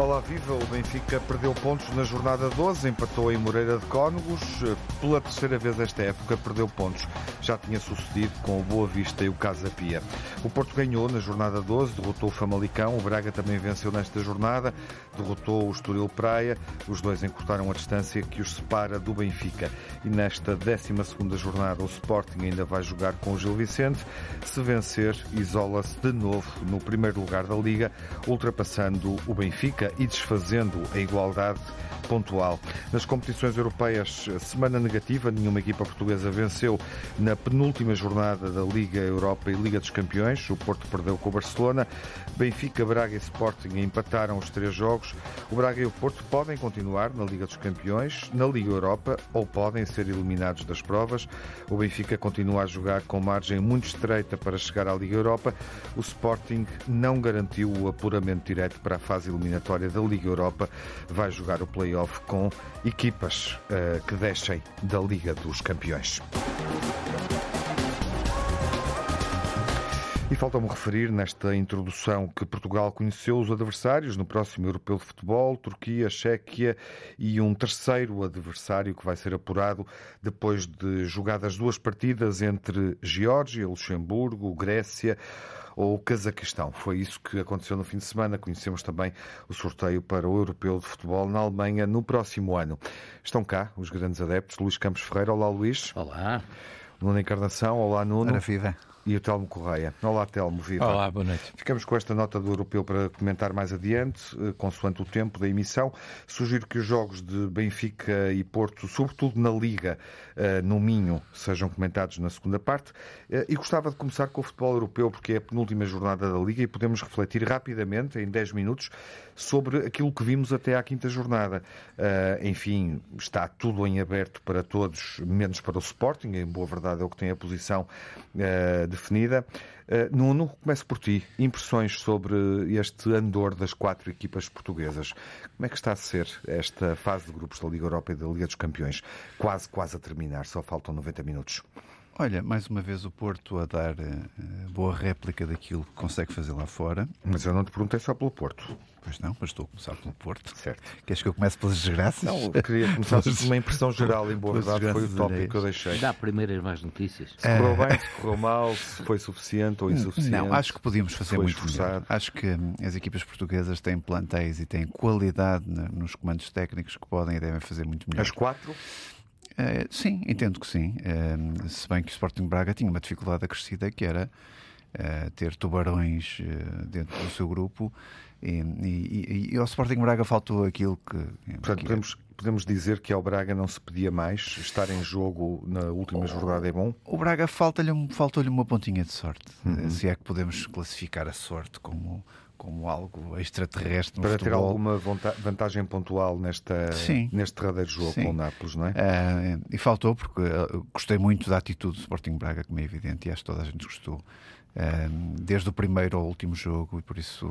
Olá, viva! O Benfica perdeu pontos na jornada 12, empatou em Moreira de Cónegos. Pela terceira vez esta época, perdeu pontos. Já tinha sucedido com o Boa Vista e o Casa Pia. O Porto ganhou na jornada 12, derrotou o Famalicão. O Braga também venceu nesta jornada, derrotou o Estoril Praia. Os dois encurtaram a distância que os separa do Benfica. E nesta 12 jornada, o Sporting ainda vai jogar com o Gil Vicente. Se vencer, isola-se de novo no primeiro lugar da Liga, ultrapassando o Benfica e desfazendo a igualdade pontual. Nas competições europeias, semana negativa, nenhuma equipa portuguesa venceu na penúltima jornada da Liga Europa e Liga dos Campeões. O Porto perdeu com o Barcelona. Benfica, Braga e Sporting empataram os três jogos. O Braga e o Porto podem continuar na Liga dos Campeões, na Liga Europa ou podem ser eliminados das provas. O Benfica continua a jogar com margem muito estreita para chegar à Liga Europa. O Sporting não garantiu o apuramento direto para a fase eliminatória da Liga Europa. Vai jogar o play-off com equipas uh, que descem da Liga dos Campeões. Falta-me referir nesta introdução que Portugal conheceu os adversários no próximo Europeu de Futebol, Turquia, Chequia e um terceiro adversário que vai ser apurado depois de jogadas duas partidas entre Geórgia, Luxemburgo, Grécia ou Cazaquistão. Foi isso que aconteceu no fim de semana. Conhecemos também o sorteio para o Europeu de Futebol na Alemanha no próximo ano. Estão cá os grandes adeptos. Luís Campos Ferreira. Olá, Luís. Olá. Nuno Encarnação. Olá, Nuno. Ora, viva e o Telmo Correia. Olá, Telmo, viva. Olá, boa noite. Ficamos com esta nota do Europeu para comentar mais adiante, eh, consoante o tempo da emissão. Sugiro que os jogos de Benfica e Porto, sobretudo na Liga, eh, no Minho, sejam comentados na segunda parte. Eh, e gostava de começar com o futebol europeu, porque é a penúltima jornada da Liga e podemos refletir rapidamente, em 10 minutos, sobre aquilo que vimos até à quinta jornada. Enfim, está tudo em aberto para todos, menos para o Sporting, em boa verdade é o que tem a posição definida. Uh, Nuno, começo por ti. Impressões sobre este andor das quatro equipas portuguesas. Como é que está a ser esta fase de grupos da Liga Europa e da Liga dos Campeões? Quase, quase a terminar, só faltam 90 minutos. Olha, mais uma vez o Porto a dar uh, boa réplica daquilo que consegue fazer lá fora. Mas eu não te perguntei só pelo Porto. Pois não, mas estou a começar pelo Porto. Certo. Queres que eu comece pelas desgraças? Não, queria começar por uma impressão geral, em boa verdade, foi o tópico que eu deixei. Dá primeiro as más notícias. Se correu bem, se correu mal, se foi suficiente ou insuficiente. Não, acho que podíamos fazer muito esforçado. melhor. Acho que hum, as equipas portuguesas têm plantéis e têm qualidade nos comandos técnicos que podem e devem fazer muito melhor. As quatro? Uh, sim, entendo que sim. Uh, se bem que o Sporting Braga tinha uma dificuldade acrescida que era uh, ter tubarões dentro do seu grupo e, e, e, ao Sporting Braga faltou aquilo que. Portanto, que podemos, podemos dizer que ao Braga não se pedia mais, estar em jogo na última jornada é bom? O Braga falta-lhe faltou-lhe uma pontinha de sorte, uhum. se é que podemos classificar a sorte como como algo extraterrestre para futebol. ter alguma vantagem pontual nesta, Sim. neste derradeiro jogo Sim. com o Nápoles, não é? Uh, e faltou porque uh, gostei muito da atitude do Sporting Braga, como é evidente, e acho que toda a gente gostou. Uh, desde o primeiro ao último jogo, e por isso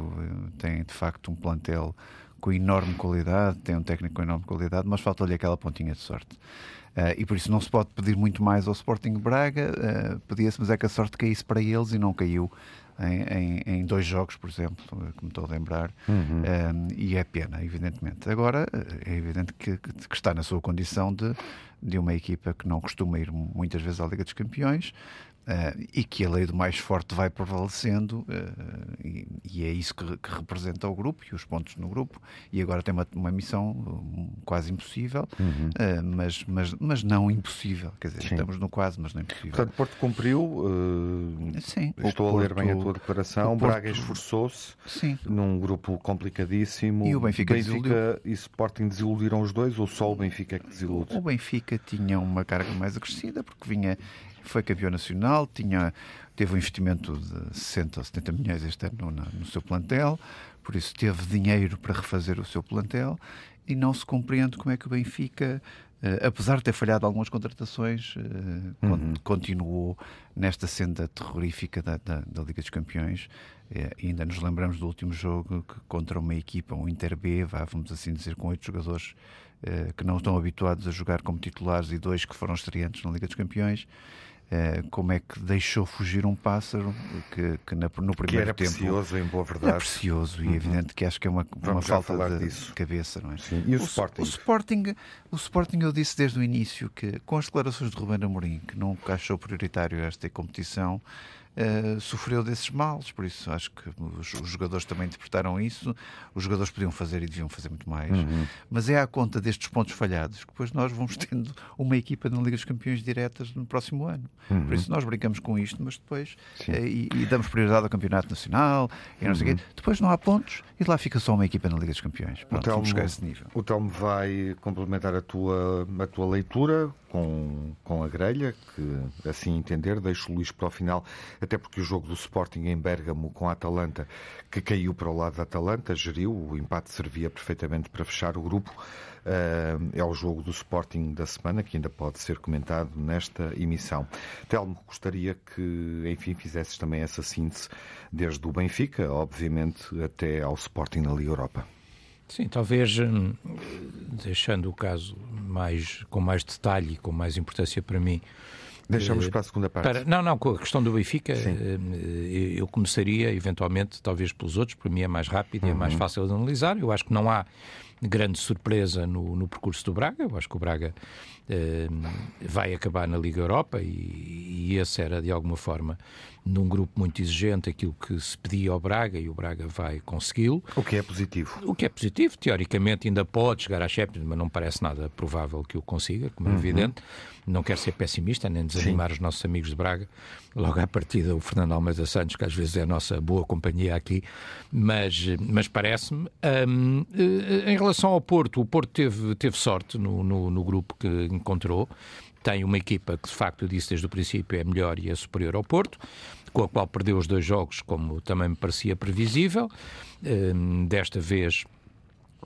tem de facto um plantel com enorme qualidade, tem um técnico com enorme qualidade, mas faltou-lhe aquela pontinha de sorte. Uh, e por isso não se pode pedir muito mais ao Sporting Braga, uh, pedia-se, mas é que a sorte caísse para eles e não caiu em, em, em, dois jogos, por exemplo, que me estou a lembrar, uhum. um, e é pena, evidentemente. Agora, é evidente que, que, está na sua condição de, de uma equipa que não costuma ir muitas vezes à Liga dos Campeões, Uh, e que a lei do mais forte vai prevalecendo, uh, e, e, é isso que, que, representa o grupo e os pontos no grupo. E agora tem uma, uma missão quase impossível, uhum. uh, mas, mas, mas não impossível. Quer dizer, Sim. estamos no quase, mas não impossível. Portanto, Porto cumpriu. Sim, estou Porto, a ler bem a tua declaração. Porto, Braga esforçou-se sim. num grupo complicadíssimo. E o Benfica, Benfica e Sporting desiludiram os dois, ou só o Benfica é que desilude? O Benfica tinha uma carga mais acrescida porque vinha foi campeão nacional, tinha, teve um investimento de 60 ou 70 milhões este ano no, no seu plantel, por isso teve dinheiro para refazer o seu plantel e não se compreende como é que o Benfica uh, apesar de ter falhado algumas contratações, uh, uhum. continuou nesta senda terrorífica da, da, da Liga dos Campeões. ainda nos lembramos do último jogo que, contra uma equipa, um Inter B, vamos assim dizer, com oito jogadores que não estão habituados a jogar como titulares e dois que foram estreantes na Liga dos Campeões. Eh, como é que deixou fugir um pássaro que, que no primeiro que era tempo precioso em boa verdade é precioso uhum. e é evidente que acho que é uma, uma falta de disso. cabeça não é Sim. e o, o, Sporting? o Sporting o Sporting eu disse desde o início que com as declarações de Ruben Amorim que não achou prioritário esta competição uh, sofreu desses males, por isso acho que os, os, jogadores também interpretaram isso. Os jogadores podiam fazer e deviam fazer muito mais, uhum. mas é à conta destes pontos falhados que depois nós vamos tendo uma equipa na Liga dos Campeões diretas no próximo ano. Uhum. Por isso nós brincamos com isto, mas depois uh, e, e, damos prioridade ao Campeonato Nacional e não uhum. sei quê. Depois não há pontos e lá fica só uma equipa na Liga dos Campeões. Pronto, o Telmo, esse nível. O Telmo vai complementar a tua, a tua leitura com, com a grelha, que assim entender, deixo o Luís para o final, até porque o jogo do Sporting em Bérgamo com a Atalanta, que caiu para o lado da Atalanta, geriu, o empate servia perfeitamente para fechar o grupo. Uh, é o jogo do Sporting da semana, que ainda pode ser comentado nesta emissão. Telmo, gostaria que, enfim, fizesses também essa síntese, desde o Benfica, obviamente, até ao Sporting na Liga Europa. Sim, talvez hum, deixando o caso mais, com mais detalhe e com mais importância para mim. Deixamos uh, para a segunda parte. Para, não, não, com a questão do Benfica, uh, eu começaria eventualmente, talvez pelos outros, para mim é mais rápido uhum. e é mais uhum. fácil de analisar. Eu acho que não há grande surpresa no, no percurso do Braga. Eu acho que o Braga uh, vai acabar na Liga Europa e, e esse era, de alguma forma, num grupo muito exigente, aquilo que se pedia ao Braga e o Braga vai consegui-lo. O que é positivo. O que é positivo, teoricamente ainda pode chegar à Champions, mas não parece nada provável que o consiga, como é uhum. evidente. Não quero ser pessimista, nem desanimar Sim. os nossos amigos de Braga. Logo à partida, o Fernando Almeida Santos, que às vezes é a nossa boa companhia aqui, mas, mas parece-me. Um, eh, em relação ao Porto, o Porto teve, teve sorte no, no, no grupo que encontrou tem uma equipa que, de facto, disse desde o princípio, é melhor e é superior ao Porto, com a qual perdeu os dois jogos, como também me parecia previsível. Um, desta vez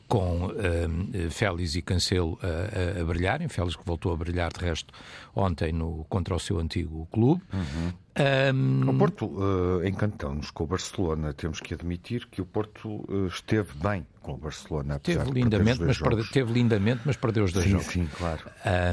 com um, Félix e Cancelo a, a, a, brilharem. Félix que voltou a brilhar, de resto, ontem no, contra o seu antigo clube. Uhum. Um... O Porto uh, encantou-nos com o Barcelona. Temos que admitir que o Porto uh, esteve bem com o Barcelona. Teve lindamente, mas perde, teve lindamente, mas perdeu os dois sim, jogos. Sim, claro.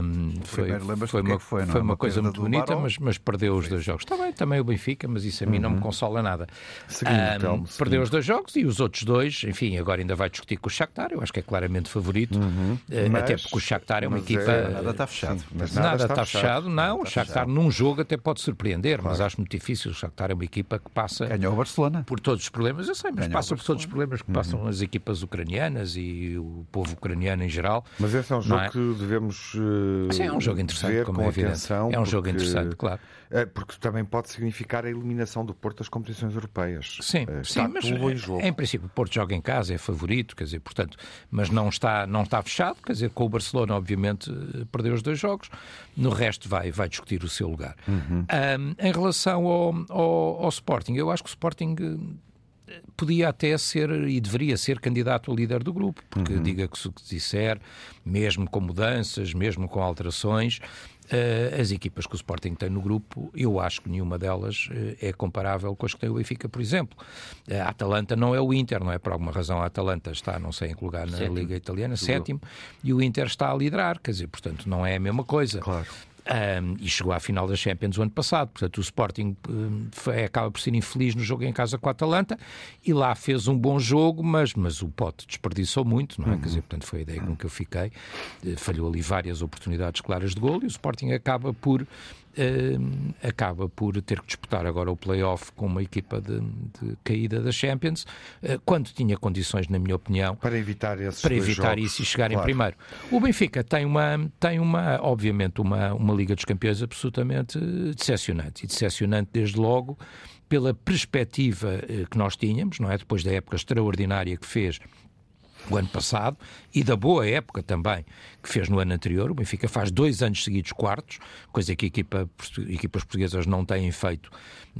Um, foi, foi, uma, foi, foi uma, coisa muito bonita, mas, mas perdeu os dois jogos. Está bem, também o Benfica, mas isso a mim uhum. não me uhum. consola nada. Seguindo, um, perdeu os dois jogos e os outros dois, enfim, agora ainda vai discutir com o Shakhtar. Eu acho que é claramente favorito, uhum. uh, mas, até porque o Shakhtar é uma equipa. É, nada está fechado. Sim, nada, nada, está, fechado. fechado. Não, o Shakhtar num jogo até pode surpreender. Mas acho muito difícil. O Shakhtar é uma equipa que passa. Ganhou o Barcelona. Por todos os problemas, eu sei, mas Ganhou passa por todos os problemas que uhum. passam as equipas ucranianas e o povo ucraniano em geral. Mas esse é um jogo é? que devemos. Uh, Sim, é um jogo interessante, como é evidente. Atenção, é um porque, jogo interessante, claro. É, porque também pode significar a eliminação do Porto das competições europeias. Sim, uh, sim mas em, jogo. em princípio o Porto joga em casa, é favorito, quer dizer, portanto, mas não está, não está fechado, quer dizer, com o Barcelona, obviamente, eh, perdeu os dois jogos, no resto vai, vai discutir o seu lugar. Uhum. Um, em relação ao, ao, ao Sporting, eu acho que o Sporting podia até ser e deveria ser candidato a líder do grupo, porque uhum. diga que o que disser, mesmo com mudanças, mesmo com alterações, uh, as equipas que o Sporting tem no grupo, eu acho que nenhuma delas uh, é comparável com as que tem o Benfica, por exemplo. A Atalanta não é o Inter, não é? Por alguma razão a Atalanta está, não sei em que lugar na sétimo. Liga Italiana, sétimo, e o Inter está a liderar, quer dizer, portanto não é a mesma coisa. Claro. Um, e chegou à final da Champions o ano passado. Portanto, o Sporting um, foi, acaba por ser infeliz no jogo em casa com a Atalanta e lá fez um bom jogo, mas, mas o Pote desperdiçou muito, não é? Uhum. Quer dizer, portanto, foi a ideia com que eu fiquei. Uh, falhou ali várias oportunidades claras de gol e o Sporting acaba por acaba por ter que disputar agora o play-off com uma equipa de, de caída da Champions, uh, quando tinha condições, na minha opinião, para evitar, esses para evitar jogos. isso e chegar claro. em primeiro. O Benfica tem uma, tem uma obviamente, uma, uma Liga dos Campeões absolutamente decepcionante, e decepcionante desde logo pela perspectiva uh, que nós tínhamos, não é? Depois da época extraordinária que fez o ano passado e da boa época também que fez no ano anterior. O Benfica faz dois anos seguidos quartos, coisa que equipa, equipas portuguesas não têm feito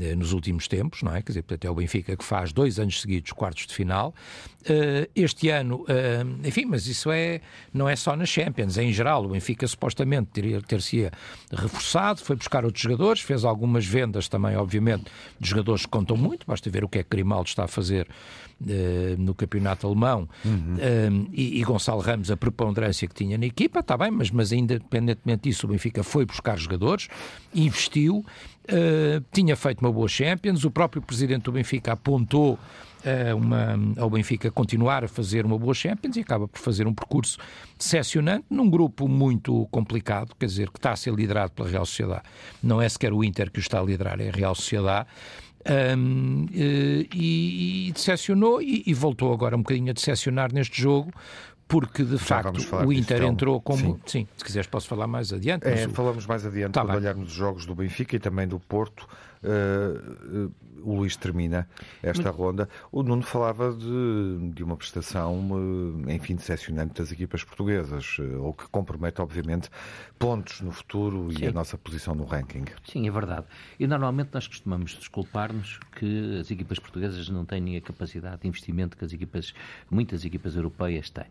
eh, nos últimos tempos, não é? Quer dizer, portanto, é o Benfica que faz dois anos seguidos quartos de final. Uh, este ano, uh, enfim, mas isso é, não é só na Champions, é em geral. O Benfica supostamente teria ter-se reforçado, foi buscar outros jogadores, fez algumas vendas também, obviamente, de jogadores que contam muito. Basta ver o que é que Grimaldo está a fazer uh, no campeonato alemão uhum. e, e, Gonçalo Ramos, a preponderância que tinha na equipa, está bem, mas, mas independentemente disso, o Benfica foi buscar jogadores, investiu, tinha feito uma boa Champions, o próprio presidente do Benfica apontou uma, ao Benfica continuar a fazer uma boa Champions e acaba por fazer um percurso decepcionante num grupo muito complicado, quer dizer, que está a ser liderado pela Real Sociedade. Não é sequer o Inter que o está a liderar, é a Real Sociedade. Um, e, e decepcionou e, e, voltou agora um bocadinho a decepcionar neste jogo porque de Já facto o Inter então. entrou como. Sim. Sim. se quiseres posso falar mais adiante. É, o... Falamos mais adiante tá quando bem. olharmos os jogos do Benfica e também do Porto. Uh, o Luís termina esta ronda. O Nuno falava de, de uma prestação, eh, enfim, decepcionante das equipas portuguesas, ou que compromete, obviamente, pontos no futuro Sim. e a nossa posição no ranking. Sim, é verdade. E normalmente nós costumamos desculpar-nos que as equipas portuguesas não têm a capacidade de investimento que as equipas, muitas equipas europeias têm.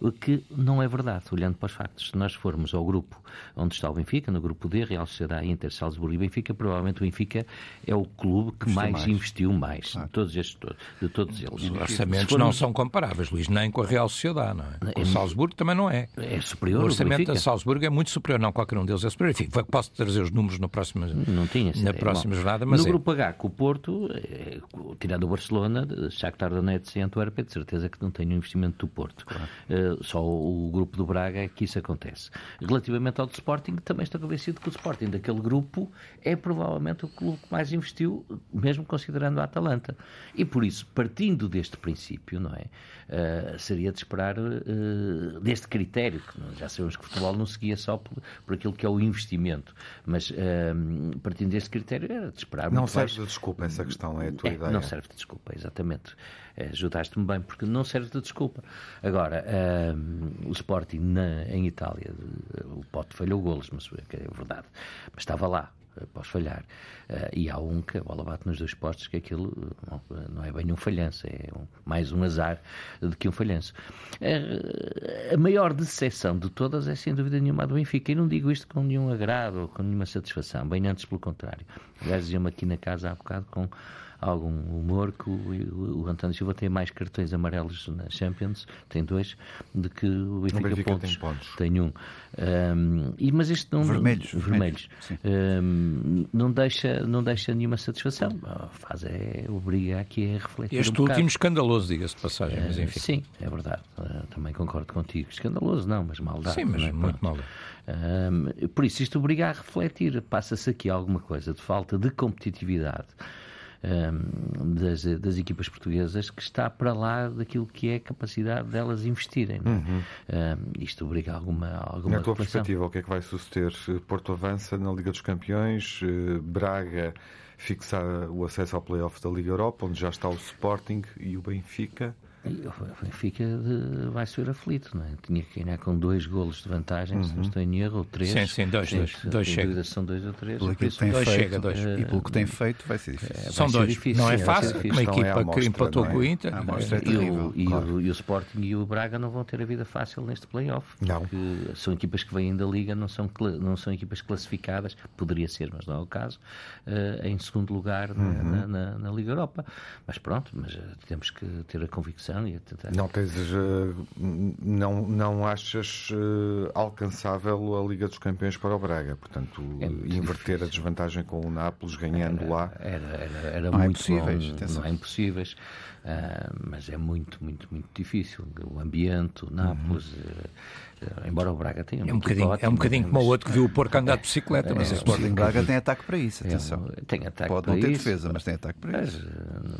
O que não é verdade, olhando para os factos. Se nós formos ao grupo onde está o Benfica, no grupo D, Real Sociedade, Inter, Salzburgo e Benfica, provavelmente o Benfica é o clube que mais mais, mais, investiu mais claro. de, todos estes, de todos eles. Os orçamentos não são comparáveis, Luís, nem com a Real Sociedade, não é? Com é, o Salzburgo também não é. É superior. O orçamento da Salzburgo é muito superior, não qualquer um deles é superior. Enfim, posso trazer os números no próximo, não tinha na próxima jornada, mas No é. grupo H, com o Porto, é, tirando o Barcelona, Shakhtar Donetsk e Antuérpia, de certeza que não tem um investimento do Porto. Claro. Uh, só o grupo do Braga é que isso acontece. Relativamente ao do Sporting, também estou convencido que o Sporting daquele grupo é provavelmente o clube que mais investiu, mesmo mesmo considerando a Atalanta. E por isso, partindo deste princípio, não é? Uh, seria de esperar uh, deste critério, que já sabemos que o futebol não seguia só por, por aquilo que é o investimento, mas uh, partindo deste critério era de esperar Não serve mais... de desculpa essa questão, é a tua é, ideia? Não serve de desculpa, exatamente. Ajudaste-me bem, porque não serve de desculpa. Agora, o Sporting na, em Itália, o Pote falhou golos, mas é verdade, mas estava lá após falhar. Uh, e há um que a bola bate nos dois postos, que aquilo não, não é bem um falhanço, é um, mais um azar do que um falhanço. A maior decepção de todas é, sem dúvida nenhuma, a do Benfica. E não digo isto com nenhum agrado ou com nenhuma satisfação, bem antes pelo contrário. Aliás, diziam-me aqui na casa há bocado com algum humor que o, o, António Silva tem mais cartões amarelos na Champions, tem dois, do que o Benfica, o Benfica pontos, tem pontos. Tem um. um e, mas isto não. Vermelhos. Vermelhos. Um, não, deixa, não deixa nenhuma satisfação. Faz é, obriga aqui a refletir. Este um último escandaloso, diga-se de passagem, mas enfim. Sim, é verdade. Uh, também concordo contigo. Escandaloso não, mas maldade. Sim, mas é? muito mal. Um, por isso, isto obriga a refletir. Passa-se aqui alguma coisa de falta de competitividade um, das, das, equipas portuguesas que está para lá daquilo que é a capacidade delas investirem. É? Uhum. Um, isto obriga alguma, alguma Na tua perspectiva, o que é que vai suceder? Porto avança na Liga dos Campeões, eh, Braga fixar o acesso ao play-off da Liga Europa, onde já está o Sporting e o Benfica. O Benfica vai ser aflito, não é? Tinha que ganhar com dois golos de vantagem, uhum. se não uhum. estou em erro, ou três. Sim, sim, dois. dois, dois chega. São dois ou três. Pelo que tem dois feito, chega, dois. E pelo que tem feito, vai ser difícil. É, São dois. Difícil, não é fácil. Uma equipa é amostra, que empatou é? com o Inter. A é terrível, e, o, claro. e, o, e o Sporting e o Braga não vão ter a vida fácil neste play-off. Não. Porque são equipas que vêm da Liga, não são, não são equipas classificadas, poderia ser, mas não é o caso, uh, em segundo lugar uhum. na, na, na, Liga Europa. Mas pronto, mas uh, temos que ter a convicção e a tentar. Não tens, eh, não, não achas uh, alcançável a Liga dos Campeões para o Braga, portanto, é inverter difícil. a desvantagem com o Nápoles ganhando era, lá. Era, era, era não muito impossíveis, bom, não é impossíveis, uh, mas é muito, muito, muito difícil. O ambiente, o Nápoles. Uhum. Uh, embora o Braga tenha é um bocadinho, ótimo, é um bocadinho como o outro que viu o porco andar de bicicleta. É, mas é, o Sporting Braga tem ataque para isso, atenção. É, tem ataque Pode não ter isso, defesa, mas tem ataque para mas, isso.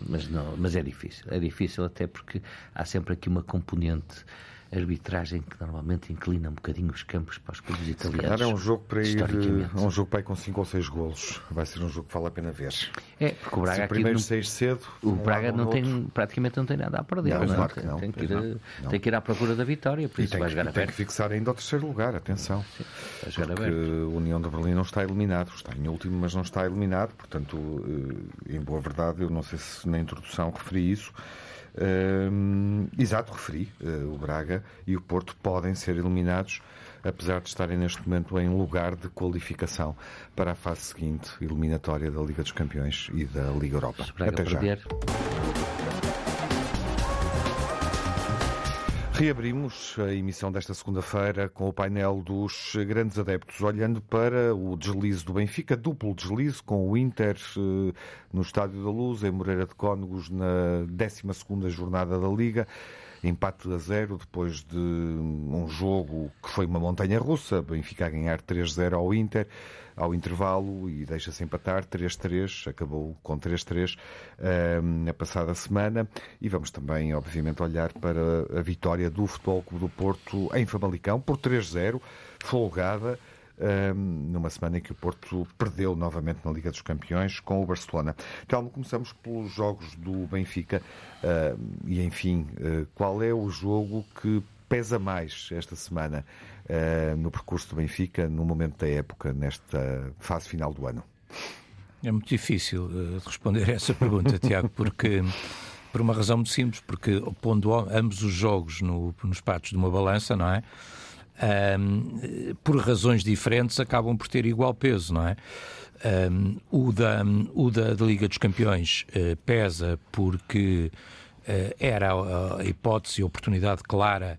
Mas, não, mas é difícil. É difícil até porque há sempre aqui uma componente arbitragem que normalmente inclina um bocadinho os campos para os clubes italianos. é um jogo para ir, é um jogo para ir com 5 ou 6 golos. Vai ser um jogo que vale a pena ver. É, porque o Braga Se aqui primeiro não, sair cedo, o Braga não tem, praticamente não tem nada a perder. Não, não, é? claro não. Tem, que ir, não. tem que ir à procura da vitória, por e isso tem, vai que, jogar e tem aberto. que fixar ainda ao terceiro lugar, atenção. Sim, vai jogar Porque aberto. a União de Berlim não está eliminado, está em último, mas não está eliminado. Portanto, eh, em boa verdade, eu não sei se na introdução referi isso. Hum, exato, referi. Uh, o Braga e o Porto podem ser eliminados, apesar de estarem neste momento em lugar de qualificação para a fase seguinte, eliminatória da Liga dos Campeões e da Liga Europa. Até já. perder, Reabrimos a emissão desta segunda-feira com o painel dos grandes adeptos, olhando para o deslize do Benfica, duplo deslize com o Inter eh, no Estádio da Luz, em Moreira de Cónegos, na 12ª jornada da Liga. Empate a zero depois de um jogo que foi uma montanha russa. Benfica a ganhar 3-0 ao Inter ao intervalo e deixa-se empatar 3-3, acabou com 3-3 um, na passada semana e vamos também, obviamente, olhar para a vitória do Futebol Clube do Porto em Famalicão por 3-0, folgada, numa semana em que o Porto perdeu novamente na Liga dos Campeões com o Barcelona. Calma, começamos pelos jogos do Benfica uh, e, enfim, uh, qual é o jogo que pesa mais esta semana uh, no percurso do Benfica, no momento da época, nesta fase final do ano? É muito difícil uh, responder a essa pergunta, Tiago, porque por uma razão muito simples, porque pondo ambos os jogos no, nos pratos de uma balança, não é? Um, por razões diferentes acabam por ter igual peso, não é? Um, o da, o da, da Liga dos Campeões uh, pesa porque uh, era a, a hipótese, a oportunidade clara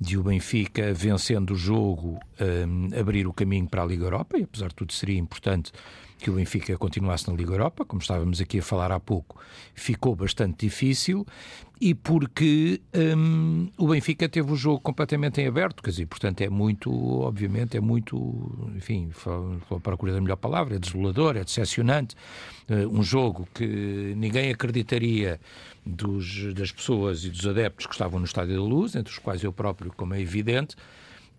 de o Benfica, vencendo o jogo, um, abrir o caminho para a Liga Europa, e apesar de tudo seria importante que o Benfica continuasse na Liga Europa, como estávamos aqui a falar há pouco, ficou bastante difícil, e porque um, o Benfica teve o jogo completamente em aberto, quer dizer, portanto é muito, obviamente, é muito, enfim, para procura da melhor palavra, é desolador, é decepcionante, uh, um jogo que ninguém acreditaria dos, das pessoas e dos adeptos que estavam no Estádio da Luz, entre os quais eu próprio, como é evidente,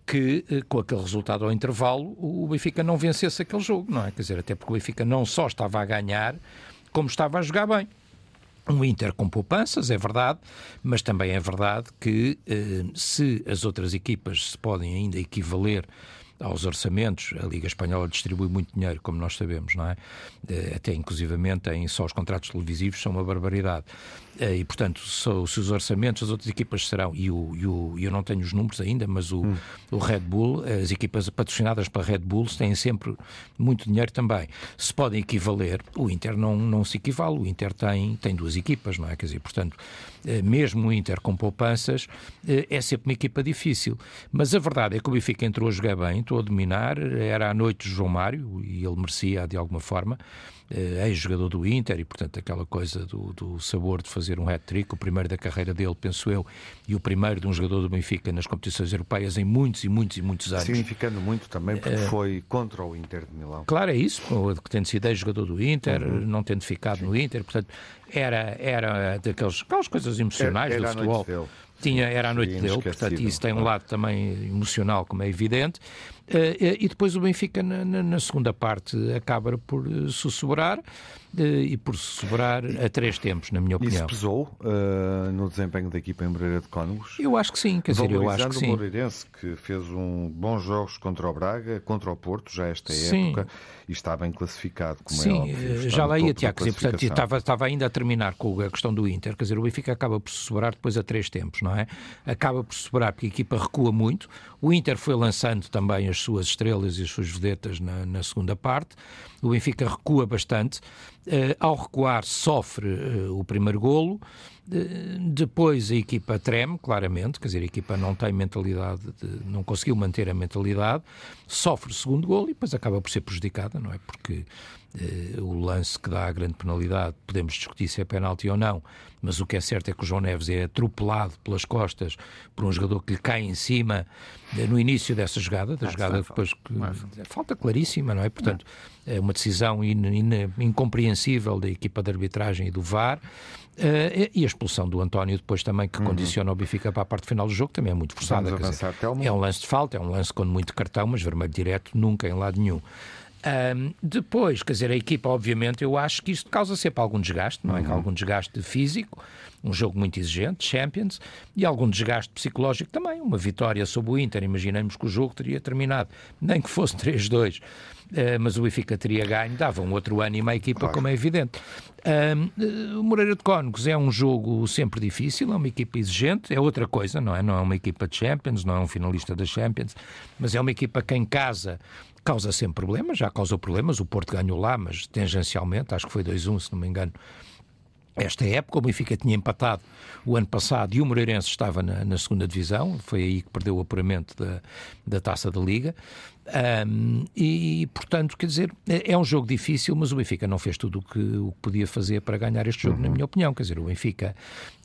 que com aquele resultado ao intervalo o Benfica não vencesse aquele jogo, não é? Quer dizer, até porque o Benfica não só estava a ganhar, como estava a jogar bem. Um Inter com poupanças, é verdade, mas também é verdade que eh, se as outras equipas se podem ainda equivaler aos orçamentos, a Liga Espanhola distribui muito dinheiro, como nós sabemos, não é? Até inclusivamente em só os contratos televisivos são uma barbaridade. E, portanto, só, se os orçamentos das outras equipas serão, e o, e o, eu não tenho os números ainda, mas o, hum. o Red Bull, as equipas patrocinadas pela Red Bull têm sempre muito dinheiro também. Se podem equivaler, o Inter não, não se equivale. O Inter tem, tem duas equipas, não é? Quer dizer, portanto, mesmo o Inter com poupanças, é sempre uma equipa difícil. Mas a verdade é que o Benfica entrou a jogar bem, entrou a dominar, era a noite de João Mário, e ele merecia de alguma forma ex-jogador do Inter e, portanto, aquela coisa do, do sabor de fazer um hat-trick, o primeiro da carreira dele, penso eu, e o primeiro de um jogador do Benfica nas competições europeias em muitos e muitos e muitos anos. Significando muito também, porque uh, foi contra o Inter de Milão. Claro, é isso, que tendo sido ex-jogador do Inter, uhum. não tendo ficado Sim. no Inter, portanto, era, era daqueles, aquelas coisas emocionais era, era do futebol. Tinha, era a noite dele, portanto, isso tem um lado também emocional, como é evidente. Uh, e depois o Benfica, na, na, segunda parte, acaba por sussurrar uh, e por sussurrar a três tempos, na minha opinião. Isso pesou uh, no desempenho da equipa em Moreira de Cónegos? Eu acho que sim, quer dizer, eu acho que sim. o Moreirense, que fez um bons jogos contra o Braga, contra o Porto, já esta sim. época, e está bem classificado, como sim, é óbvio. já lá ia, Tiago, dizer, portanto, estava, estava ainda a terminar com a questão do Inter, quer dizer, o Benfica acaba por sussurrar depois a três tempos, não é? Acaba por sussurrar porque a equipa recua muito, o Inter foi lançando também as suas estrelas e as suas vedetas na, na segunda parte. O Benfica recua bastante. Uh, ao recuar, sofre uh, o primeiro golo. Uh, depois a equipa treme, claramente, quer dizer, a equipa não tem mentalidade, de, não conseguiu manter a mentalidade, sofre o segundo golo e depois acaba por ser prejudicada, não é? Porque o lance que dá a grande penalidade, podemos discutir se é penalti ou não, mas o que é certo é que o João Neves é atropelado pelas costas por um jogador que lhe cai em cima no início dessa jogada, da jogada depois que falta claríssima, não é? Portanto, é uma decisão in, in, incompreensível da equipa de arbitragem e do VAR. Uh, e a expulsão do António depois também, que uhum. condiciona o Benfica para a parte final do jogo, também é muito forçada. Dizer, é um lance de falta, é um lance com muito cartão, mas vermelho direto nunca em lado nenhum. Um, depois, quer dizer, a equipa, obviamente, eu acho que isto causa sempre algum desgaste, não é? Uhum. Algum desgaste físico, um jogo muito exigente, Champions, e algum desgaste psicológico também. Uma vitória sobre o Inter, imaginemos que o jogo teria terminado, nem que fosse 3-2. Uh, mas o Benfica teria ganho, dava um outro ânimo à equipa, claro. como é evidente. Uh, o Moreira de Cónegos é um jogo sempre difícil, é uma equipa exigente, é outra coisa, não é? Não é uma equipa de Champions, não é um finalista da Champions, mas é uma equipa que em casa causa sempre problemas, já causou problemas. O Porto ganhou lá, mas tangencialmente, acho que foi 2-1, se não me engano. Esta época, o Benfica tinha empatado o ano passado e o Moreirense estava na, na segunda divisão, foi aí que perdeu o apuramento da, da taça da Liga. Um, e, portanto, quer dizer, é, é um jogo difícil, mas o Benfica não fez tudo o que, o que podia fazer para ganhar este jogo, uhum. na minha opinião. Quer dizer, o Benfica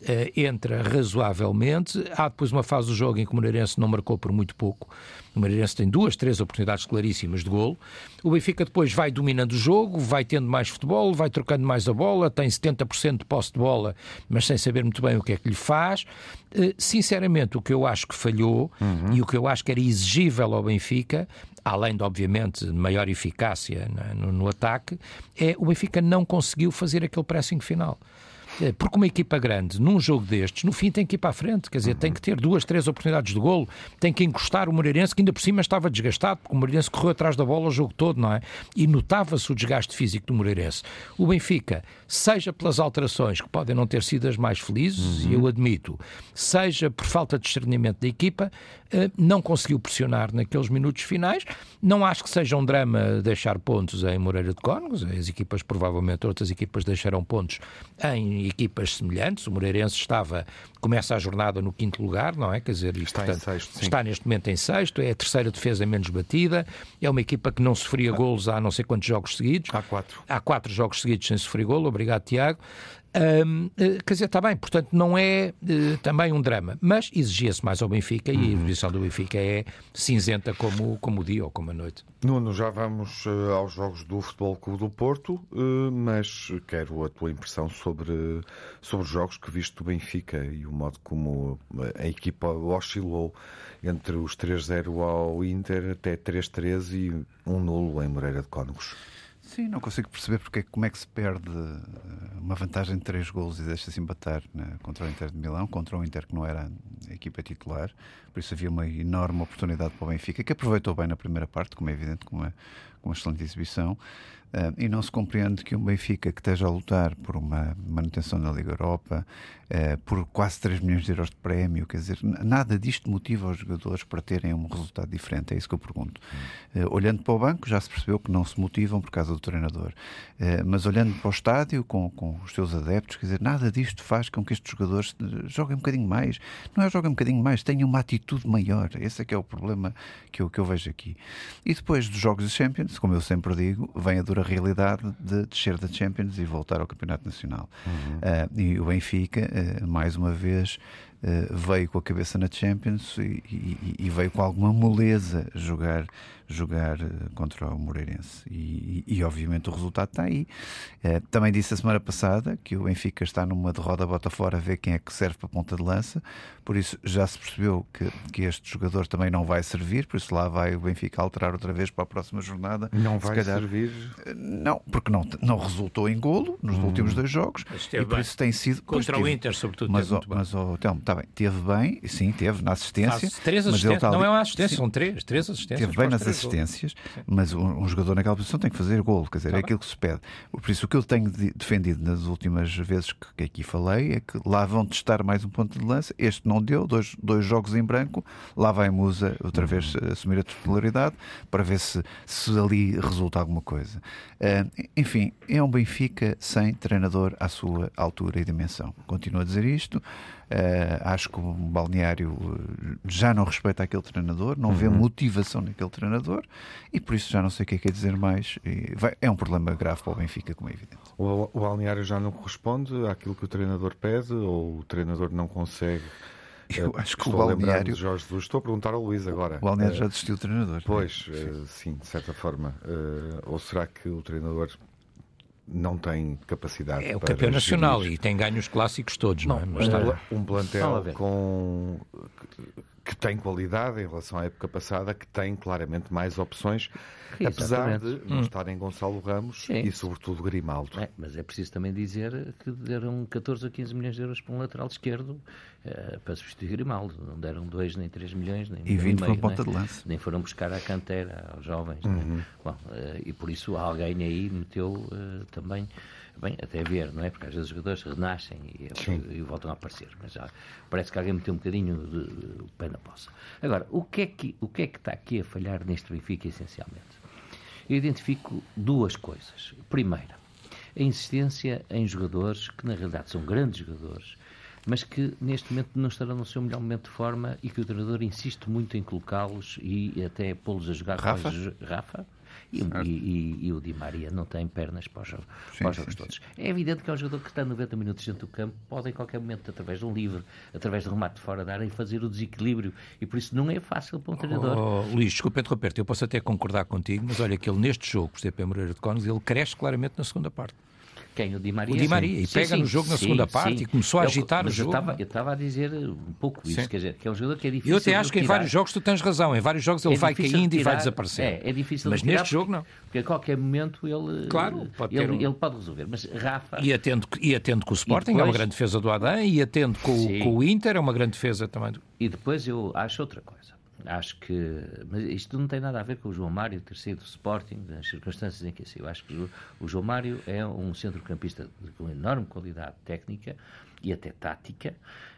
uh, entra razoavelmente. Há depois uma fase do jogo em que o Moreirense não marcou por muito pouco. O Moreirense tem duas, três oportunidades claríssimas de golo. O Benfica depois vai dominando o jogo, vai tendo mais futebol, vai trocando mais a bola, tem 70% de posse de bola, mas sem saber muito bem o que é que lhe faz. Uh, sinceramente, o que eu acho que falhou uhum. e o que eu acho que era exigível ao Benfica além de, obviamente, maior eficácia no, no ataque, é o Benfica não conseguiu fazer aquele pressing final. É, porque uma equipa grande, num jogo destes, no fim tem que ir para a frente, quer dizer, uhum. tem que ter duas, três oportunidades de golo, tem que encostar o Moreirense, que ainda por cima estava desgastado, porque o Moreirense correu atrás da bola o jogo todo, não é? E notava-se o desgaste físico do Moreirense. O Benfica, seja pelas alterações, que podem não ter sido as mais felizes, uhum. eu admito, seja por falta de discernimento da equipa, eh, não conseguiu pressionar naqueles minutos finais. Não acho que seja um drama deixar pontos em Moreira de Cónegos, as equipas, provavelmente, outras equipas deixarão pontos em equipas semelhantes. O Moreirense estava, começa a jornada no quinto lugar, não é? Quer dizer, está, portanto, sexto, está neste momento em sexto, é a terceira defesa menos batida, é uma equipa que não sofria ah. golos há não sei quantos jogos seguidos. Há quatro. Há quatro jogos seguidos sem sofrer golo, obrigado Tiago. Um, eh, quer dizer, está bem, portanto não é uh, também um drama, mas exigia-se mais ao Benfica uhum. e a uhum. exibição do Benfica é cinzenta como, como o dia ou como a noite. Nuno, já vamos uh, aos jogos do Futebol Clube do Porto, uh, mas quero a tua impressão sobre, sobre os jogos que viste do Benfica e o modo como a equipa oscilou entre os 3-0 ao Inter até 3-3 e um nulo em Moreira de Cónegos. Sim, não consigo perceber porque, como é que se perde eh, uma vantagem de três golos e deixa-se embatar né, contra o Inter de Milão, contra o Inter que não era a equipa titular. Por isso havia uma enorme oportunidade para o Benfica, que aproveitou bem na primeira parte, como é evidente, com uma, com uma excelente exibição. Uh, e não se compreende que um Benfica que esteja a lutar por uma manutenção na Liga Europa, uh, por quase 3 milhões de euros de prémio, quer dizer, nada disto motiva os jogadores para terem um resultado diferente, é isso que eu pergunto. Uh, olhando para o banco, já se percebeu que não se motivam por causa do treinador, mas olhando para o estádio, com, com os seus adeptos, quer dizer, nada disto faz com que estes jogadores joguem um bocadinho mais. Não é joguem um bocadinho mais, tenham uma atitude maior. Esse é que é o problema que eu, que eu vejo aqui. E depois dos jogos de Champions, como eu sempre digo, vem a dura realidade de descer da Champions e voltar ao Campeonato Nacional. Uhum. Uh, e o Benfica, uh, mais uma vez, veio com a cabeça na Champions e, e, e, veio com alguma moleza jogar jogar eh, contra o Moreirense. E, e, e obviamente o resultado está aí. Eh, também disse a semana passada que o Benfica está numa derrota bota fora a ver quem é que serve para a ponta de lança, por isso já se percebeu que, que este jogador também não vai servir, por isso lá vai o Benfica alterar outra vez para a próxima jornada. Não vai calhar, servir? Eh, não, porque não, não resultou em golo nos hum. últimos dois jogos e por bem. isso tem sido contra o Inter, sobretudo. Mas, o, mas o Telmo, está bem, teve bem, sim, teve na assistência. Faz três assistências, não é uma assistência, sim. são três, três assistências. Teve bem nas assistências, mas um, um, jogador naquela posição tem que fazer gol, quer dizer, tá é bem. aquilo que se pede. Por isso, o que eu tenho defendido nas últimas vezes que, que, aqui falei é que lá vão testar mais um ponto de lança. Este não deu, dois, dois jogos em branco. Lá vai Musa outra vez uhum. assumir a titularidade para ver se, se ali resulta alguma coisa. Uh, enfim, é um Benfica sem treinador à sua altura e dimensão. Continuo a dizer isto. Uh, acho que o balneário eh, já não respeita aquele treinador, não uhum. vê motivação naquele treinador e por isso já não sei o que é que é dizer mais. Vai, é um problema grave para o Benfica, como é evidente. O, o balneário já não corresponde àquilo que o treinador pede ou o treinador não consegue. Eu eh, acho que Estou o balneário. De Jorge Jesus. Estou a perguntar ao Luís agora. O balneário já desistiu o treinador. Pois, sim. sim, de certa forma. ou será que o treinador não tem capacidade. É o campeão nacional e tem ganho os clássicos todos, não, não é? um plantel com que tem qualidade em relação à época passada, que tem claramente mais opções, Exatamente. apesar de não hum. estarem Gonçalo Ramos Sim. e sobretudo Grimaldo. É, mas é preciso também dizer que deram 14 a 15 milhões de euros para um lateral esquerdo uh, para substituir Grimaldo. Não deram 2 nem 3 milhões, nem E 20 para ponta de lança. Nem foram buscar a cantera aos jovens. É? Uhum. Bom, uh, e por isso alguém aí meteu uh, também Bem, até ver, não é? Porque às vezes os jogadores renascem e, e, voltam a aparecer. Mas já parece que alguém meteu um bocadinho de, de, de pé na poça. Agora, o que, é que, o que é que está aqui a falhar neste Benfica, essencialmente? Eu identifico duas coisas. Primeira, a insistência em jogadores que, na realidade, são grandes jogadores, mas que neste momento não estarão no seu melhor momento de forma e que o treinador insiste muito em colocá-los e até pô-los a jogar Rafa? Rafa e, e, e, o Di Maria não tem pernas para os, sim, para os jogos sim, todos. Sim. É evidente que é um jogador que está 90 minutos dentro do campo, pode em qualquer momento, através de um livre, através de um remate fora da área, fazer o desequilíbrio. E por isso não é fácil para um treinador. Oh, Luís, desculpa interromper-te, eu posso até concordar contigo, mas olha que ele neste jogo, por exemplo, Moreira de Cones, ele cresce claramente na segunda parte. Quem? O Di Maria? O Di Maria. E pega sim, no jogo na segunda parte e começou a agitar eu, o jogo. Eu estava a dizer um pouco isso, quer dizer, que é um jogador que é difícil Eu até acho que em vários jogos tu tens razão. Em vários jogos ele é vai caindo tirar, e vai desaparecer. É, é difícil Mas neste jogo não. Porque a qualquer momento ele, claro, pode ele, um... ele, pode resolver. Mas Rafa... E atendo, e atendo com o Sporting, depois... é uma grande defesa do Adam, e atendo com, com o Inter, é uma grande defesa também. Do... E depois eu acho outra coisa. Acho que. Mas isto não tem nada a ver com o João Mário ter sido Sporting, nas circunstâncias em que saiu. Acho que o João Mário é um centrocampista com enorme qualidade técnica e até tática,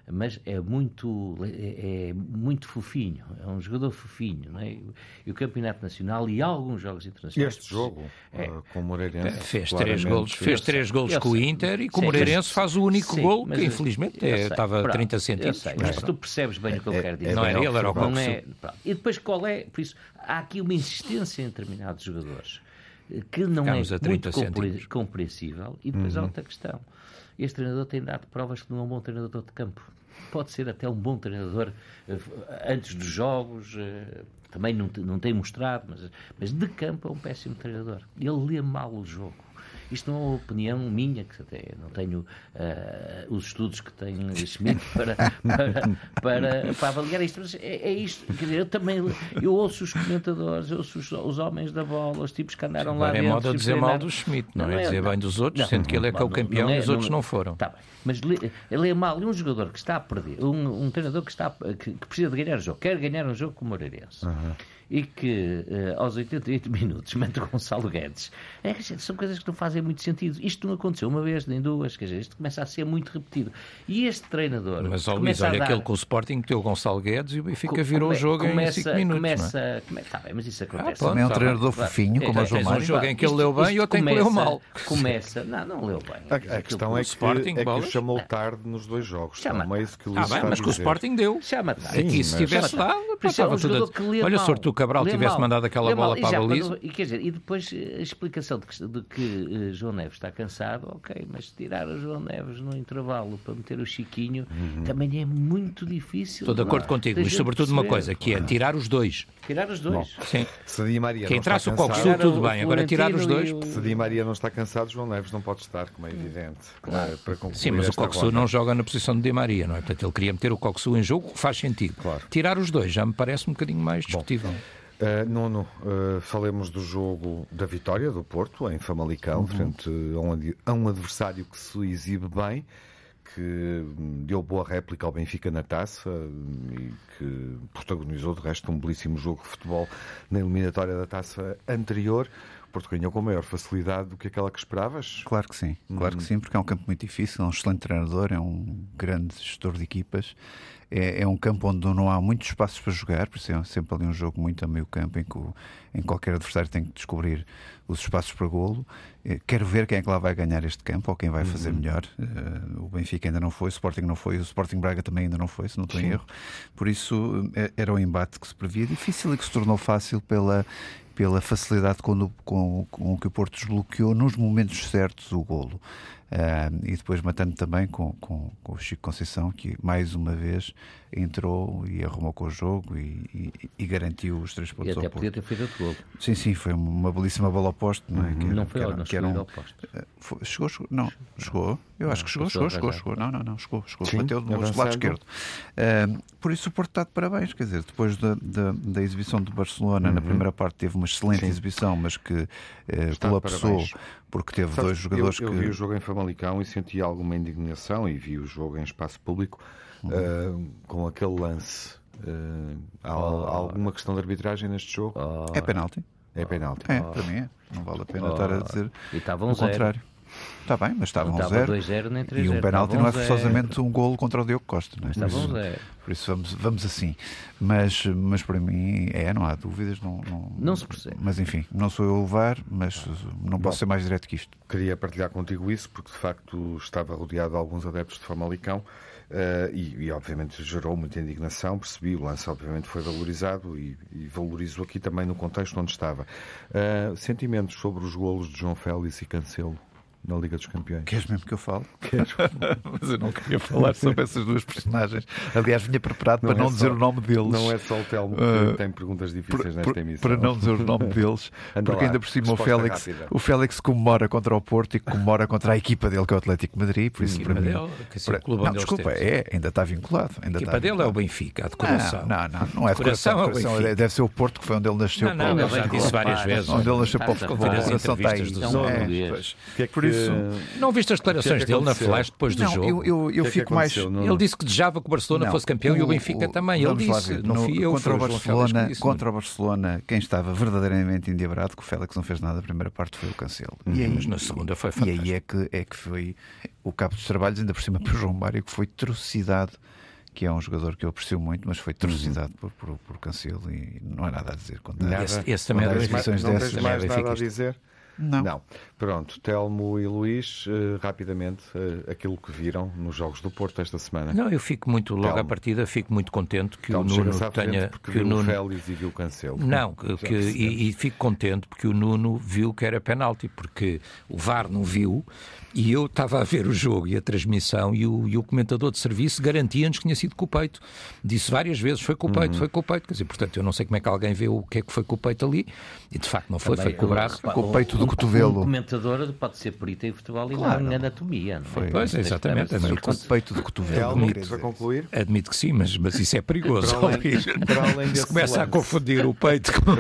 mas é muito, é, é, muito fofinho, é um jogador fofinho, não é? E o Campeonato Nacional e alguns jogos internacionais. Este jogo, é, uh, com o Moreirense. Fez três golos, fez três golos com o Inter e com o Moreirense faz o único sim, gol que infelizmente é, estava a 30 centímetros. Sei, mas tu percebes bem o que eu é, quero dizer. Não era ele, era o não é, E depois qual é? Por isso, há aqui uma insistência em determinados jogadores que não Ficamos é muito compreensível. E depois uhum. há outra questão. Este treinador tem dado provas que não é um bom treinador de campo. Pode ser até um bom treinador uh, antes dos jogos, uh, também não, não tem mostrado, mas, mas de campo é um péssimo treinador. Ele lê mal o jogo. Isto não é uma opinião minha, que até não tenho uh, os estudos que tem Schmidt para, para, para, para avaliar isto, mas é, é, isto. Quer dizer, eu também eu ouço os comentadores, eu ouço os, os homens da bola, os tipos que andaram Sim, lá dentro. É moda dizer mal do Schmidt, não, não é, é dizer bem dos outros, não, sendo que ele é que é o campeão é, e os outros não foram. Tá bem. Mas ele é mal. E um jogador que está a perder, um, um treinador que, está, que, que, precisa de ganhar o jogo, quer ganhar um jogo com o Moreirense. Uhum e que uh, aos 88 minutos mete o Gonçalo Guedes. É, são coisas que não fazem muito sentido. Isto não aconteceu uma vez, nem duas, quer dizer, isto começa a ser muito repetido. E este treinador. Mas, ó, Luís, olha dar... aquele com o Sporting meteu o Gonçalo Guedes e o Benfica virou o jogo começa, em 5 minutos. Começa, é? come, tá bem, mas isso acontece. Ah, é um tá treinador bem, fofinho, como é, a João Mário. um jogo em que ele leu bem e outro em que leu mal. Começa, não, não leu bem. A, a questão é que, Sporting, é que o chamou tarde nos dois jogos. Chama não é isso que o Luís ah, bem, mas que o Sporting deu. Chama tarde. Aqui, se tivesse lá, estava tudo. Olha, se Cabral tivesse mandado mandado aquela bola para a baliza. E, quer dizer, e depois a explicação de que, de que uh, João Neves está cansado, ok, mas tirar o João Neves no intervalo para meter o Chiquinho uhum. também é muito difícil. Estou de acordo claro. contigo, mas sobretudo uma coisa, que é tirar os dois. Tirar os dois. Bom, Sim. Se Di Maria Quem entrasse o Coxu, tudo bem, agora tirar os dois. O... Se Di Maria não está cansado, João Neves não pode estar, como é evidente. Claro. É, para Sim, mas o Coxu não joga na posição de Di Maria, não é? Portanto, ele queria meter o Coxu em jogo, faz sentido. Claro. Tirar os dois já me parece um bocadinho mais discutível. Bom. Uh, Nuno, uh, falemos do jogo da vitória do Porto em Famalicão, uhum. frente a um, a um, adversário que se exibe bem, que deu boa réplica ao Benfica na taça e que protagonizou, de resto, um belíssimo jogo de futebol na eliminatória da taça anterior. Porto ganhou com maior facilidade do que aquela que esperavas? Claro que sim, claro que sim, porque é um campo muito difícil, é um excelente treinador, é um grande gestor de equipas é, é, um campo onde não há muitos espaços para jogar, por isso é sempre ali um jogo muito a meio campo em que o, em qualquer adversário tem que descobrir os espaços para golo. É, quero ver quem é que lá vai ganhar este campo ou quem vai fazer uhum. melhor. Uh, o Benfica ainda não foi, o Sporting não foi, o Sporting Braga também ainda não foi, se não estou em erro. Por isso é, era um embate que se previa difícil e que se tornou fácil pela pela facilidade com, com, com que o Porto desbloqueou nos momentos certos o golo. Uh, e depois matando também com, com, com, o Chico Conceição, que mais uma vez entrou e arrumou com o jogo e, e, e garantiu os três pontos. E até podia ter feito outro gol. Sim, sim, foi uma belíssima bola oposta. Não, é? que era, não foi, que era, não que era um, oposto. Foi, chegou, chegou, não, chegou. Eu acho que chegou, chegou, chegou, chegou. Não, não, não, chegou, chegou. Sim, bateu no lado esquerdo. Uh, por isso o Porto está de parabéns, quer dizer, depois da, da, da exibição do Barcelona, uhum. na primeira parte teve uma excelente sim. exibição, mas que uh, colapsou porque teve Sabe, dois jogadores eu, eu que. Eu vi o jogo em Famalicão e senti alguma indignação e vi o jogo em espaço público uhum. uh, com aquele lance. Uh, há, oh. alguma questão de arbitragem neste jogo? Oh. É penalti. É penalti. É, para mim é. Não vale a pena oh. estar a dizer e estavam o contrário. Está bem, mas estavam um zero. 2-0 nem 3 E um penalti não é forçosamente um golo contra o Diogo Costa. Não é? Estavam zero. Por isso vamos, vamos assim. Mas, mas para mim é, não há dúvidas. Não, não, não se percebe. Mas enfim, não sou eu a levar, mas não posso Bom, ser mais direto que isto. Queria partilhar contigo isso, porque de facto estava rodeado de alguns adeptos de Famalicão. Uh, e, e, obviamente gerou muita indignação, percebi, o lance obviamente foi valorizado e, e valorizo aqui também no contexto onde estava. Uh, sentimentos sobre os golos de João Félix e Cancelo? Na Liga dos Campeões. Queres mesmo que eu fale? Quero. Mas eu não queria falar sobre essas duas personagens. Aliás, vinha preparado não para é não só, dizer o nome deles. Não é só o Telmo que uh, tem perguntas difíceis por, nesta emissão. Para não dizer o nome deles, porque lá, ainda por cima o Félix, o Félix comemora contra o Porto e comemora contra a equipa dele, que é o Atlético Madrid. Por isso, para mim. Dele, para, não, desculpa, é, ainda está vinculado. Ainda a equipa dele é o Benfica, a decoração. Não, não, não, é a decoração. É decoração é deve ser o Porto, que foi onde ele nasceu. Não, não, já disse várias vezes. Onde ele nasceu para o futebol. A decoração está aí. Por isso, não viste as declarações é dele na flash depois do não, jogo? Eu, eu, eu que fico mais. Ele disse que desejava que o Barcelona não, fosse campeão o, e o Benfica o, também. Ele disse, não fui eu, contra o Barcelona, disse, contra o Barcelona, quem estava verdadeiramente endiabrado, que o Félix não fez nada na primeira parte foi o Cancelo. E aí, mas na segunda foi fantástico. E aí é que, é que foi o cabo dos trabalhos, ainda por cima para o João Mário, que foi trucidado que é um jogador que eu aprecio muito, mas foi trucidado por, por, por Cancelo e não há nada a dizer. Quando nada, esse, esse também é das missões dessas. Não mais nada a dizer? Não. Não. Pronto, Telmo e Luís, uh, rapidamente, uh, aquilo que viram nos Jogos do Porto esta semana. Não, eu fico muito, logo Telmo. à partida, fico muito contente que Telmo o Nuno tenha. Porque que viu o Nuno... Félix e viu o Cancelo. Não, que, que e, e, fico contente porque o Nuno viu que era penalti, porque o VAR não viu e eu estava a ver o jogo e a transmissão e o, e o comentador de serviço garantia-nos que tinha sido com o peito. Disse várias vezes, foi com o peito, uhum. foi com o peito. Quer dizer, portanto, eu não sei como é que alguém vê o que é que foi com o peito ali. E de facto não foi, Também, foi com o braço. Com o peito do cotovelo. O comentador pode ser perito em futebol e claro. não em anatomia. Não é? foi, pois, exatamente. Admito, com o peito do cotovelo. Admito, para concluir? Admito que sim, mas, mas isso é perigoso. Para além, para além Se começa lance. a confundir o peito com,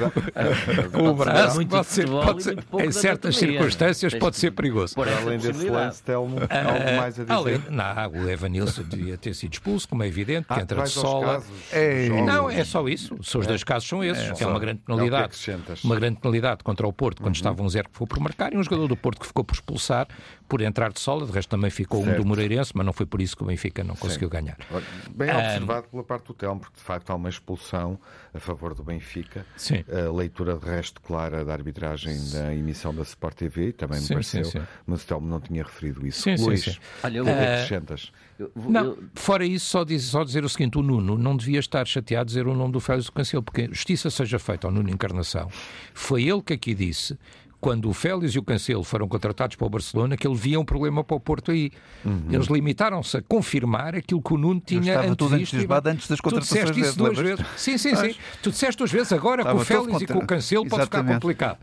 com o braço, pode ser, pode ser, em certas circunstâncias pode ser perigoso. Para além desse lance, Telmo, algo mais a dizer? Além, não, o Evanilson devia ter sido expulso, como é evidente, que ah, entra de sola. É... Não, é só isso. Os é. dois casos são esses. É, é uma grande penalidade. Uma grande penalidade contra o Porto, quando uhum. estava um zero que foi por marcar, e um jogador do Porto que ficou por expulsar por entrar de sola. De resto, também ficou certo. um do Moreirense, mas não foi por isso que o Benfica não conseguiu Sim. ganhar. Bem observado um... pela parte do Telmo, porque de facto há uma expulsão a favor do Benfica. Sim. A leitura de resto clara da arbitragem da emissão da Sport TV também me sim, pareceu, sim, sim. mas o Telmo não tinha referido isso. Sim, Luís, sim, sim. Olha, eu... o que acrescentas? Eu, não, eu... fora isso, só, diz, só dizer o seguinte: o Nuno não devia estar chateado de dizer o nome do Félix do Cancelo, porque justiça seja feita ao Nuno Encarnação. Foi ele que aqui disse quando o Félix e o Cancelo foram contratados para o Barcelona, que ele via um problema para o Porto aí. Uhum. Eles limitaram-se a confirmar aquilo que o Nuno tinha estava tudo entusiasmado antes das contratações. Tu disseste isso duas vezes. Sim, sim, sim. Tu disseste duas vezes agora estava com o Félix e com o Cancelo pode ficar complicado.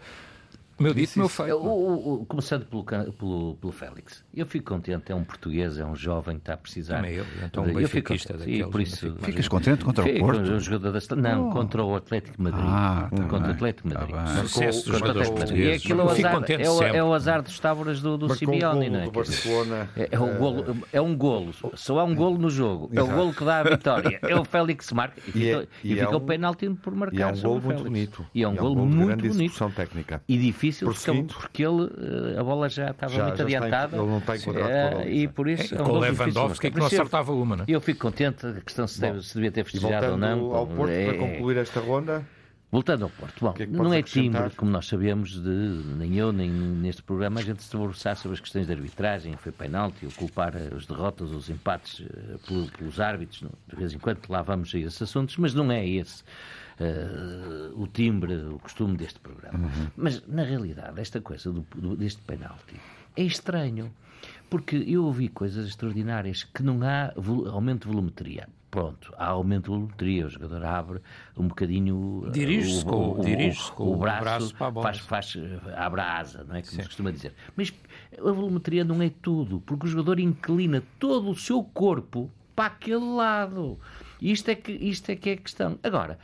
Meu dito, meu feito. O, o, começando pelo, pelo, pelo Félix, eu fico contente, é um português, é um jovem que está a precisar. Também eu, então um eu fico e por isso Ficas contente contra o Porto? Um jogador da... Não, oh. contra o Atlético Madrid. Ah, tá contra o Atlético Madrid. Tá Sucesso dos jogadores portugueses. E aquilo é o azar, é o, é o azar dos táburas do, do Simeone, não é? Barcelona, é, é, um golo, é um golo, só há um golo no jogo, é o golo que dá a vitória. É o Félix marca e fica, e fica o penalti por marcar. E é um golo muito bonito. E é um golo muito bonito. técnica. E difícil, porque porque ele, eh, a bola já estava já, muito já adiantada. ele não está enquadrado é, E por isso. É, com o Lewandowski que não acertava uma, não é? Eu fico contente, a questão se, deve, se devia ter festejado ou não. ao Porto, é, para concluir esta ronda. Voltando ao Porto, bom, é não é timbre, como nós sabemos, de nem eu, nem neste programa, a gente se debruçar sobre as questões de arbitragem, foi penalti, ou culpar as derrotas, os empates uh, pelos árbitros, de vez em quando lá vamos a esses assuntos, mas não é esse uh, o timbre, o costume deste programa. Uhum. Mas, na realidade, esta coisa do, do, deste penalti é estranho. Porque eu ouvi coisas extraordinárias que não há aumento de volumetria. Pronto, há aumento de volumetria, o jogador abre um bocadinho dirige-se o, o, dirige com o, braço, braço para a bola. Faz, faz, abre a asa, não é? Como se costuma dizer. Mas a volumetria não é tudo, porque o jogador inclina todo o seu corpo para aquele lado. Isto é que, isto é, que é a questão. Agora,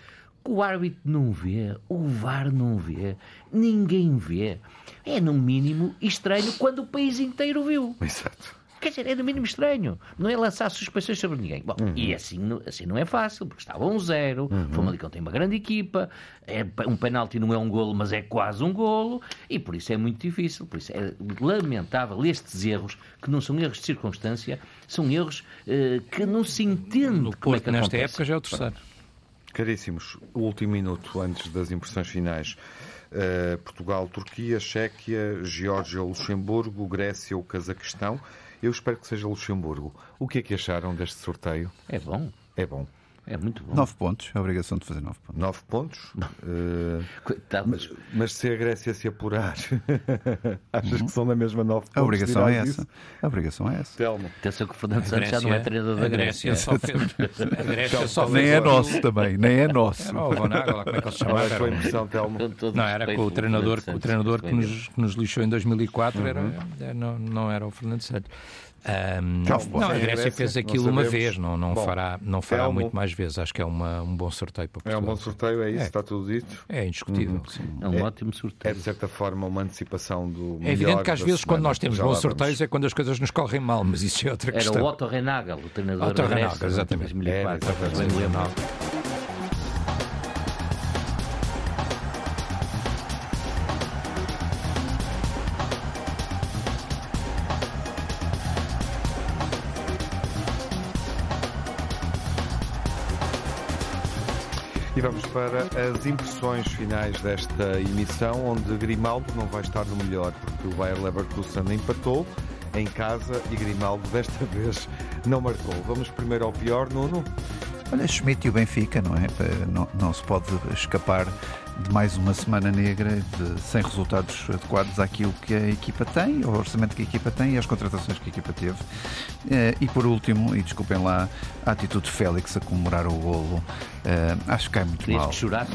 o árbitro não vê, o VAR não vê, ninguém vê. É, no mínimo, estranho quando o país inteiro viu. Exato. Quer dizer, é no mínimo estranho. Não é lançar suspeições sobre ninguém. Bom, uhum. e assim, assim não é fácil, porque estava um zero, uhum. o Famalicão tem uma grande equipa, é, um penalti não é um golo, mas é quase um golo, e por isso é muito difícil. Por isso é lamentável estes erros, que não são erros de circunstância, são erros uh, que não se entende no como é que nesta acontece. época já é o terceiro. Caríssimos, o último minuto antes das impressões finais. Uh, Portugal, Turquia, Chequia, Geórgia, Luxemburgo, Grécia ou Cazaquistão. Eu espero que seja Luxemburgo. O que é que acharam deste sorteio? É bom. É bom. É muito bom. Nove pontos, é a obrigação de fazer nove pontos. Nove pontos? Uh, mas, mas, se a Grécia se apurar, achas uhum. que são da mesma nove pontos? A obrigação é essa. A obrigação é essa. Telmo. Atenção que o Fernando Santos já não é treinador da Grécia. Só a Grécia só nem é nosso também, nem é nosso. Era o Vonaga, como é que ele se chamava? Qual é a impressão, Telmo? Não, era com o treinador, o treinador que nos, que nos lixou em 2004, uhum. era, não, não era o Fernando Santos. Um, não, a Grécia fez aquilo uma vez, não, não Bom, fará, não fará é muito mais vezes. Acho que é uma, um bom sorteio para Portugal. É um bom sorteio, é isso? É. Está tudo dito? É indiscutível. Uhum. É um é, ótimo sorteio. É de certa forma uma antecipação do. É evidente que às vezes, quando nós temos bons sorteios, é quando as coisas nos correm mal, mas isso é outra questão. Era o Otto Renagel, o treinador Otto da Grécia. Renagel, exatamente. 2004, é, exatamente. Para as impressões finais desta emissão, onde Grimaldo não vai estar no melhor, porque o Bayer Leverkusen empatou em casa e Grimaldo desta vez não marcou. Vamos primeiro ao pior, Nuno. Olha, Schmidt e o Benfica, não é? Não, não se pode escapar de mais uma semana negra, de, sem resultados adequados àquilo que a equipa tem, ao orçamento que a equipa tem e às contratações que a equipa teve. Eh, e por último, e desculpem lá, a atitude de Félix a comemorar o golo, eh, acho que cai muito mal.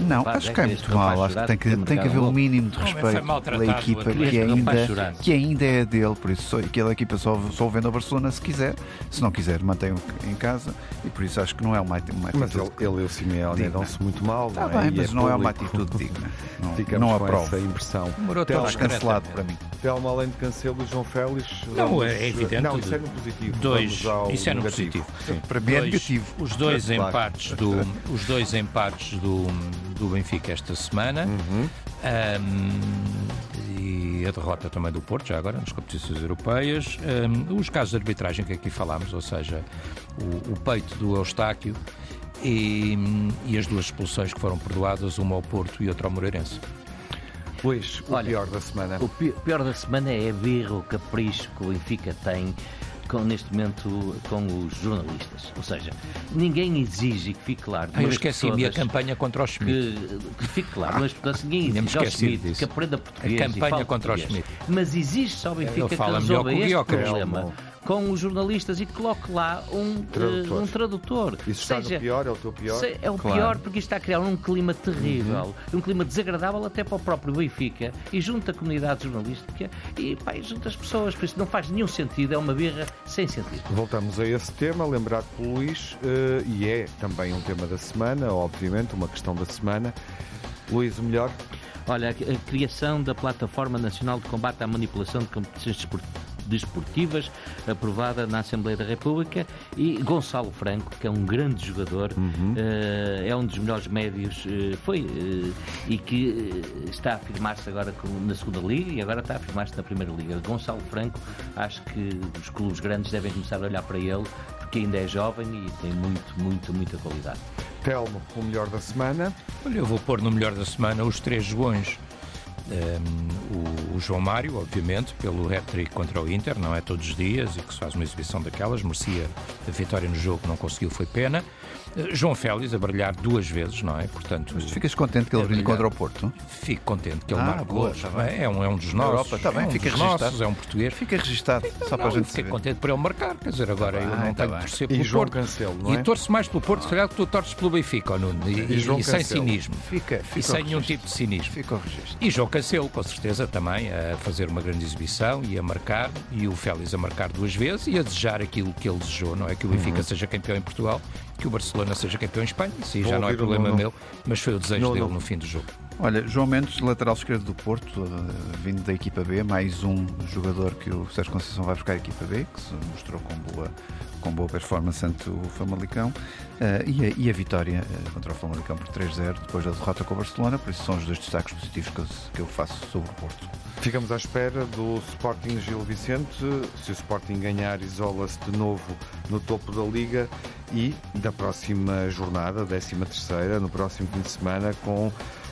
Não, rapaz, acho que cai muito mal. Acho que tem que, tem que haver um mínimo de respeito pela equipa que ainda, que ainda é dele, por isso aquela equipa só, só vende a Barcelona se quiser, se não quiser mantém-o em casa e por isso acho que não é uma, uma atitude. Mas ele, ele e o Simeone dão-se muito mal. Está é? bem, mas é não é uma atitude digna. Não, Ficamos não aprovo. essa impressão. Telmo cancelado para mim. Telmo, além de Cancelo e João Félix. Não, é evidente. Não, isso é no positivo. Dois, isso é no positivo. Para mim é negativo. Os dois empates, do, os dois empates do, do Benfica esta semana. Uhum. Um, e a derrota também do Porto, já agora, nas competições europeias. Um, os casos de arbitragem que aqui falámos, ou seja, o, o peito do Eustáquio e, e, as duas expulsões que foram perdoadas, uma ao Porto e outra ao Moreirense. Luís, o Olha, pior da semana. O pior da semana é a birra, o capricho que o Benfica tem com, neste momento com os jornalistas. Ou seja, ninguém exige que fique claro. Ah, eu esqueci-me a campanha contra o Schmidt. Que, que fique claro, mas portanto, ninguém exige ao Schmidt disso. que aprenda português. A campanha contra o Schmidt. Mas exige só Benfica que resolva este problema com os jornalistas e coloque lá um tradutor. Uh, um tradutor. Isso está Seja, no pior, é o teu pior? É o claro. pior porque isto está a criar um clima terrível, uhum. um clima desagradável até para o próprio Benfica e junto a comunidade jornalística e pá, junto as pessoas. Por isso não faz nenhum sentido, é uma birra sem sentido. Voltamos a esse tema, lembrado pelo Luís, uh, e é também um tema da semana, obviamente, uma questão da semana. Luís, o melhor? Olha, a criação da Plataforma Nacional de Combate à Manipulação de Competições Desportivas desportivas, aprovada na Assembleia da República, e Gonçalo Franco, que é um grande jogador, uhum. uh, é um dos melhores médios, uh, foi, uh, e que está a afirmar-se agora na segunda Liga e agora está a afirmar-se na Primeira Liga. Gonçalo Franco, acho que os clubes grandes devem começar a olhar para ele, porque ainda é jovem e tem muito, muito, muita qualidade. Telmo, o melhor da semana. Olha, eu vou pôr no melhor da semana os três jogões um, o, o, João Mário, obviamente, pelo hat-trick contra o Inter, não é todos os dias e que se faz uma exibição daquelas, merecia a vitória no jogo, não conseguiu, foi pena. João Félix a brilhar duas vezes, não é? Portanto, Mas ficas contente que ele brilhe contra o Porto? Fico contente que ele ah, marque gols. É um, é um dos nossos. Europa, tá bem, é um fica dos nossos, é um português. Fica registado, fica, só não, para a gente Fiquei contente por ele marcar, quer dizer, agora tá eu não tá tenho de torcer pelo e Porto. Cancelo, não é? E torço mais pelo Porto, se calhar que tu torces pelo Benfica, oh, Nuno, e, e, e, e sem cinismo. Fica, fica e sem nenhum tipo de cinismo. Fica o registro. E João Cancelo, com certeza, também a fazer uma grande exibição e a marcar, e o Félix a marcar duas vezes e a desejar aquilo que ele desejou, não é? Que o Benfica uhum. seja campeão em Portugal que o Barcelona seja campeão em Espanha. Isso já não é problema meu, mas foi o desejo não, dele no fim do jogo. Olha, João Mendes, lateral esquerdo do Porto, uh, vindo da equipa B, mais um jogador que o Sérgio Conceição vai buscar a equipa B, que se mostrou com boa, com boa performance ante o Famalicão, uh, e, a, e, a, vitória uh, contra o Famalicão por 3-0, depois da derrota com o Barcelona, por isso são os dois destaques positivos que eu, que eu faço sobre o Porto. Ficamos à espera do Sporting Gil Vicente. Se o Sporting ganhar, isola-se de novo no topo da Liga e da próxima jornada, 13 terceira, no próximo fim de semana, com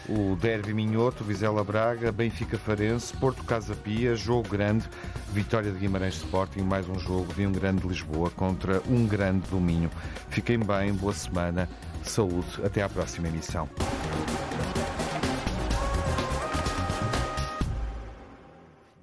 o Derby Minhoto, Vizela Braga, Benfica Farense, Porto Casa Pia, jogo grande, vitória de Guimarães Sporting, mais um jogo de um grande Lisboa contra um grande Dominho. Fiquem bem, boa semana, saúde, até à próxima emissão.